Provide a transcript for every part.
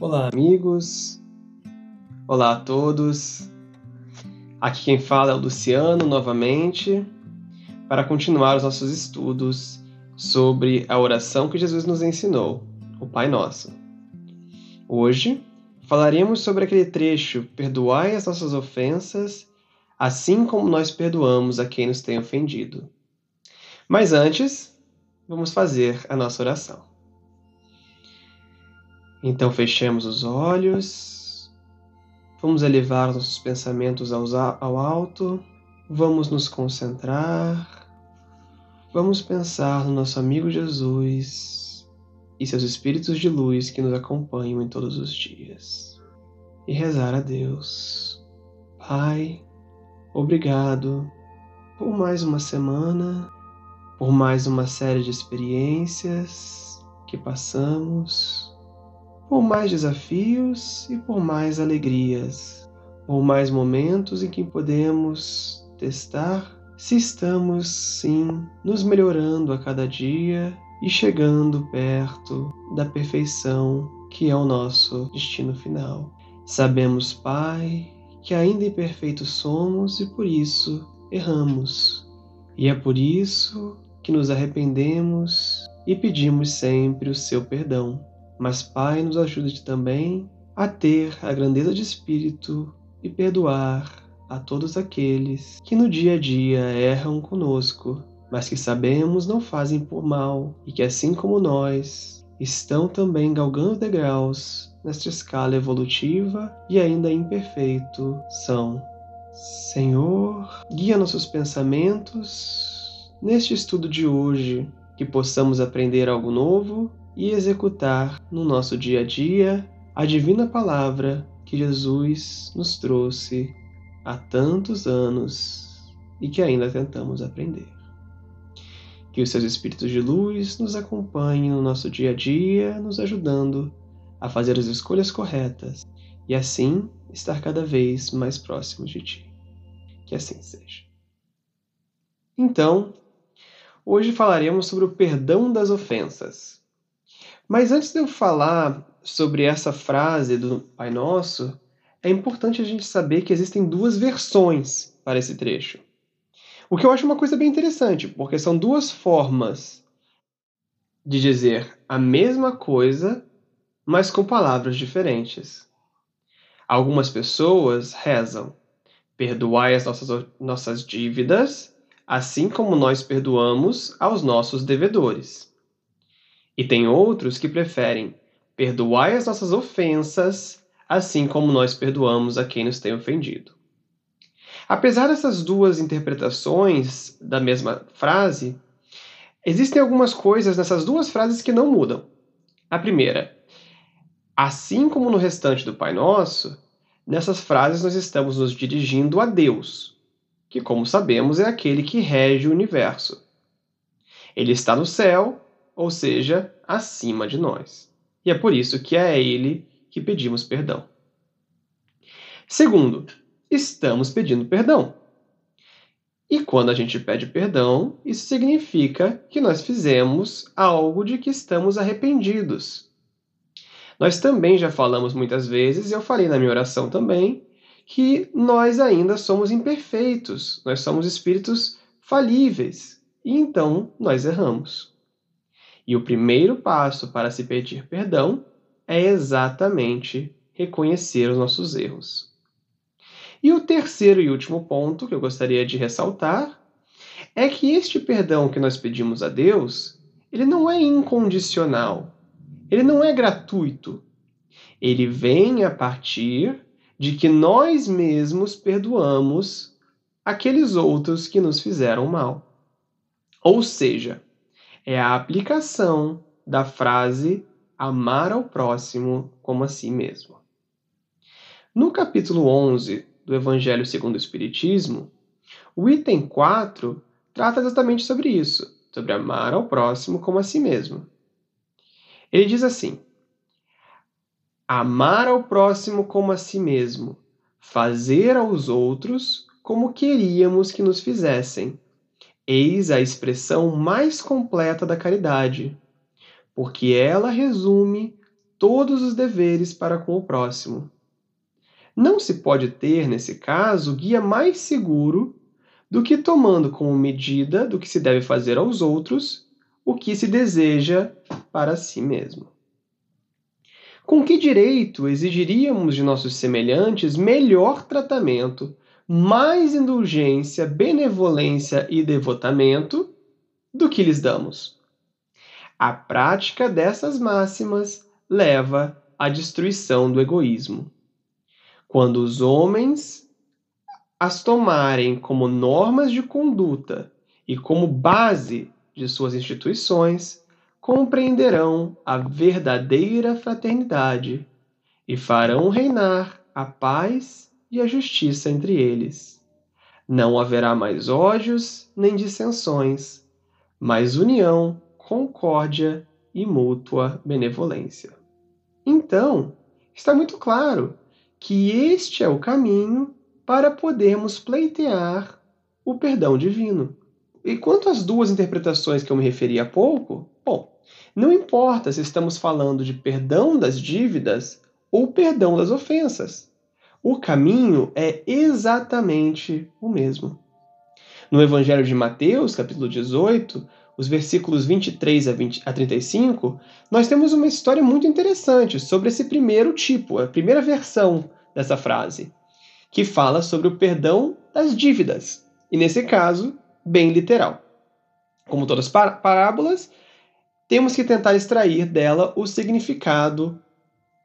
Olá, amigos. Olá a todos. Aqui quem fala é o Luciano novamente para continuar os nossos estudos sobre a oração que Jesus nos ensinou, o Pai Nosso. Hoje falaremos sobre aquele trecho: Perdoai as nossas ofensas, assim como nós perdoamos a quem nos tem ofendido. Mas antes, vamos fazer a nossa oração. Então fechemos os olhos, vamos elevar nossos pensamentos ao alto, vamos nos concentrar, vamos pensar no nosso amigo Jesus e seus espíritos de luz que nos acompanham em todos os dias. E rezar a Deus. Pai, obrigado por mais uma semana por mais uma série de experiências que passamos, por mais desafios e por mais alegrias, por mais momentos em que podemos testar se estamos sim nos melhorando a cada dia e chegando perto da perfeição que é o nosso destino final. Sabemos, Pai, que ainda imperfeitos somos e por isso erramos. E é por isso que nos arrependemos e pedimos sempre o seu perdão. Mas, Pai, nos ajude também a ter a grandeza de espírito e perdoar a todos aqueles que no dia a dia erram conosco, mas que sabemos não fazem por mal e que, assim como nós, estão também galgando degraus nesta escala evolutiva e ainda imperfeito são. Senhor, guia nossos pensamentos neste estudo de hoje, que possamos aprender algo novo e executar no nosso dia a dia a divina palavra que Jesus nos trouxe há tantos anos e que ainda tentamos aprender. Que os seus espíritos de luz nos acompanhem no nosso dia a dia, nos ajudando a fazer as escolhas corretas e assim estar cada vez mais próximos de ti. Que assim seja. Então, Hoje falaremos sobre o perdão das ofensas. Mas antes de eu falar sobre essa frase do Pai Nosso, é importante a gente saber que existem duas versões para esse trecho. O que eu acho uma coisa bem interessante, porque são duas formas de dizer a mesma coisa, mas com palavras diferentes. Algumas pessoas rezam: perdoai as nossas, nossas dívidas assim como nós perdoamos aos nossos devedores. E tem outros que preferem perdoai as nossas ofensas, assim como nós perdoamos a quem nos tem ofendido. Apesar dessas duas interpretações da mesma frase, existem algumas coisas nessas duas frases que não mudam. A primeira, assim como no restante do Pai Nosso, nessas frases nós estamos nos dirigindo a Deus, que, como sabemos, é aquele que rege o universo. Ele está no céu, ou seja, acima de nós. E é por isso que é a ele que pedimos perdão. Segundo, estamos pedindo perdão. E quando a gente pede perdão, isso significa que nós fizemos algo de que estamos arrependidos. Nós também já falamos muitas vezes, e eu falei na minha oração também, que nós ainda somos imperfeitos, nós somos espíritos falíveis e então nós erramos. E o primeiro passo para se pedir perdão é exatamente reconhecer os nossos erros. E o terceiro e último ponto que eu gostaria de ressaltar é que este perdão que nós pedimos a Deus, ele não é incondicional, ele não é gratuito. Ele vem a partir de que nós mesmos perdoamos aqueles outros que nos fizeram mal. Ou seja, é a aplicação da frase amar ao próximo como a si mesmo. No capítulo 11 do Evangelho segundo o Espiritismo, o item 4 trata exatamente sobre isso, sobre amar ao próximo como a si mesmo. Ele diz assim: amar ao próximo como a si mesmo, fazer aos outros como queríamos que nos fizessem. Eis a expressão mais completa da caridade, porque ela resume todos os deveres para com o próximo. Não se pode ter, nesse caso, guia mais seguro do que tomando como medida do que se deve fazer aos outros o que se deseja para si mesmo. Com que direito exigiríamos de nossos semelhantes melhor tratamento, mais indulgência, benevolência e devotamento do que lhes damos? A prática dessas máximas leva à destruição do egoísmo. Quando os homens as tomarem como normas de conduta e como base de suas instituições, compreenderão a verdadeira fraternidade e farão reinar a paz e a justiça entre eles. Não haverá mais ódios nem dissensões, mas união, concórdia e mútua benevolência. Então, está muito claro que este é o caminho para podermos pleitear o perdão divino. E quanto às duas interpretações que eu me referi há pouco, bom, não importa se estamos falando de perdão das dívidas ou perdão das ofensas. O caminho é exatamente o mesmo. No Evangelho de Mateus, capítulo 18, os versículos 23 a, 20, a 35, nós temos uma história muito interessante sobre esse primeiro tipo, a primeira versão dessa frase que fala sobre o perdão das dívidas, e nesse caso, bem literal. Como todas as parábolas, temos que tentar extrair dela o significado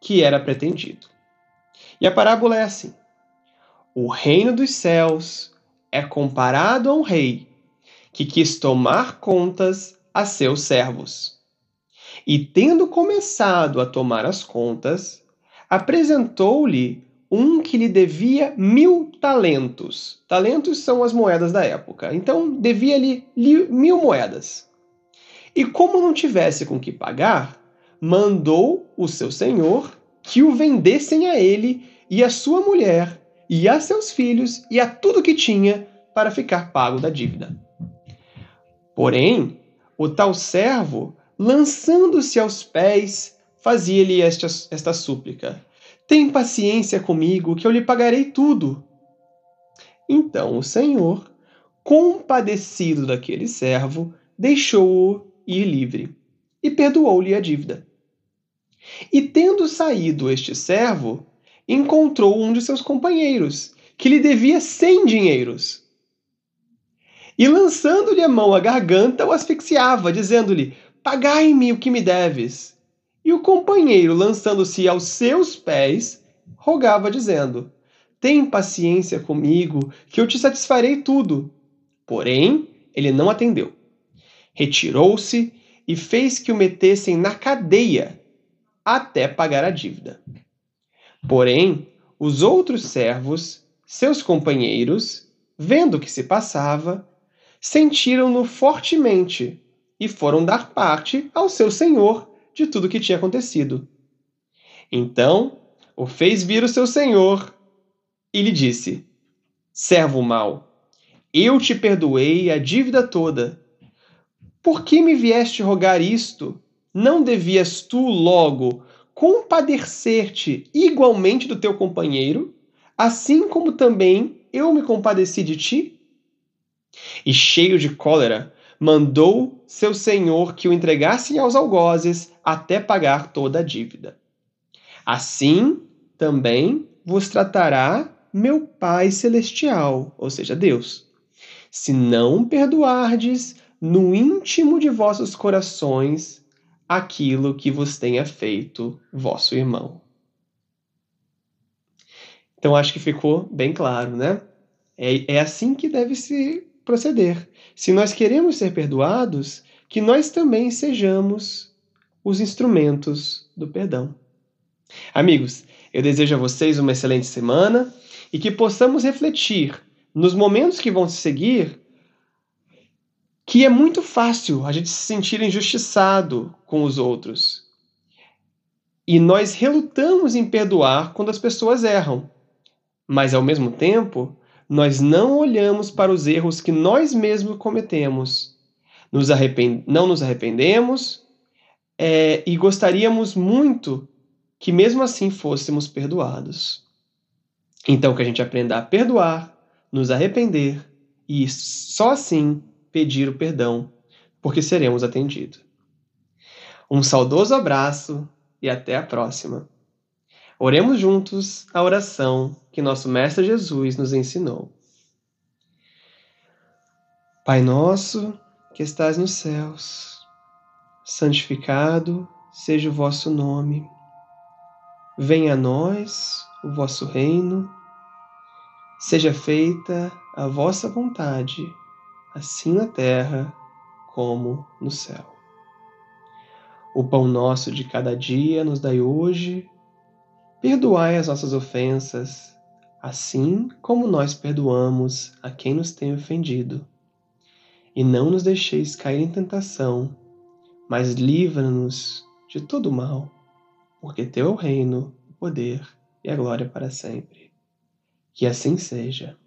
que era pretendido. E a parábola é assim: O reino dos céus é comparado a um rei que quis tomar contas a seus servos. E tendo começado a tomar as contas, apresentou-lhe um que lhe devia mil talentos. Talentos são as moedas da época. Então, devia-lhe mil moedas. E como não tivesse com que pagar, mandou o seu senhor que o vendessem a ele e a sua mulher, e a seus filhos, e a tudo que tinha, para ficar pago da dívida. Porém, o tal servo, lançando-se aos pés, fazia-lhe esta, esta súplica: tem paciência comigo, que eu lhe pagarei tudo. Então o Senhor, compadecido daquele servo, deixou-o ir livre e perdoou-lhe a dívida. E tendo saído este servo, encontrou um de seus companheiros, que lhe devia cem dinheiros. E lançando-lhe a mão à garganta, o asfixiava, dizendo-lhe: Pagai-me o que me deves. E o companheiro, lançando-se aos seus pés, rogava, dizendo: Tem paciência comigo, que eu te satisfarei tudo. Porém, ele não atendeu. Retirou-se e fez que o metessem na cadeia até pagar a dívida. Porém, os outros servos, seus companheiros, vendo o que se passava, sentiram-no fortemente e foram dar parte ao seu senhor de tudo o que tinha acontecido. Então o fez vir o seu senhor e lhe disse: Servo mau, eu te perdoei a dívida toda. Por que me vieste rogar isto? Não devias tu logo compadecer-te igualmente do teu companheiro, assim como também eu me compadeci de ti? E cheio de cólera, mandou seu senhor que o entregassem aos algozes até pagar toda a dívida. Assim também vos tratará meu Pai Celestial, ou seja, Deus, se não perdoardes no íntimo de vossos corações aquilo que vos tenha feito vosso irmão. Então acho que ficou bem claro, né? É, é assim que deve se proceder. Se nós queremos ser perdoados, que nós também sejamos os instrumentos do perdão. Amigos, eu desejo a vocês uma excelente semana e que possamos refletir nos momentos que vão se seguir que é muito fácil a gente se sentir injustiçado com os outros. E nós relutamos em perdoar quando as pessoas erram. Mas, ao mesmo tempo, nós não olhamos para os erros que nós mesmos cometemos. Nos arrepend... Não nos arrependemos é, e gostaríamos muito que mesmo assim fôssemos perdoados. Então, que a gente aprenda a perdoar, nos arrepender e só assim pedir o perdão, porque seremos atendidos. Um saudoso abraço e até a próxima. Oremos juntos a oração que nosso Mestre Jesus nos ensinou. Pai nosso, que estás nos céus, santificado seja o vosso nome. Venha a nós o vosso reino. Seja feita a vossa vontade, assim na terra como no céu. O pão nosso de cada dia nos dai hoje. Perdoai as nossas ofensas, assim como nós perdoamos a quem nos tem ofendido. E não nos deixeis cair em tentação, mas livra-nos de todo mal, porque teu é o reino, o poder e a glória para sempre. Que assim seja.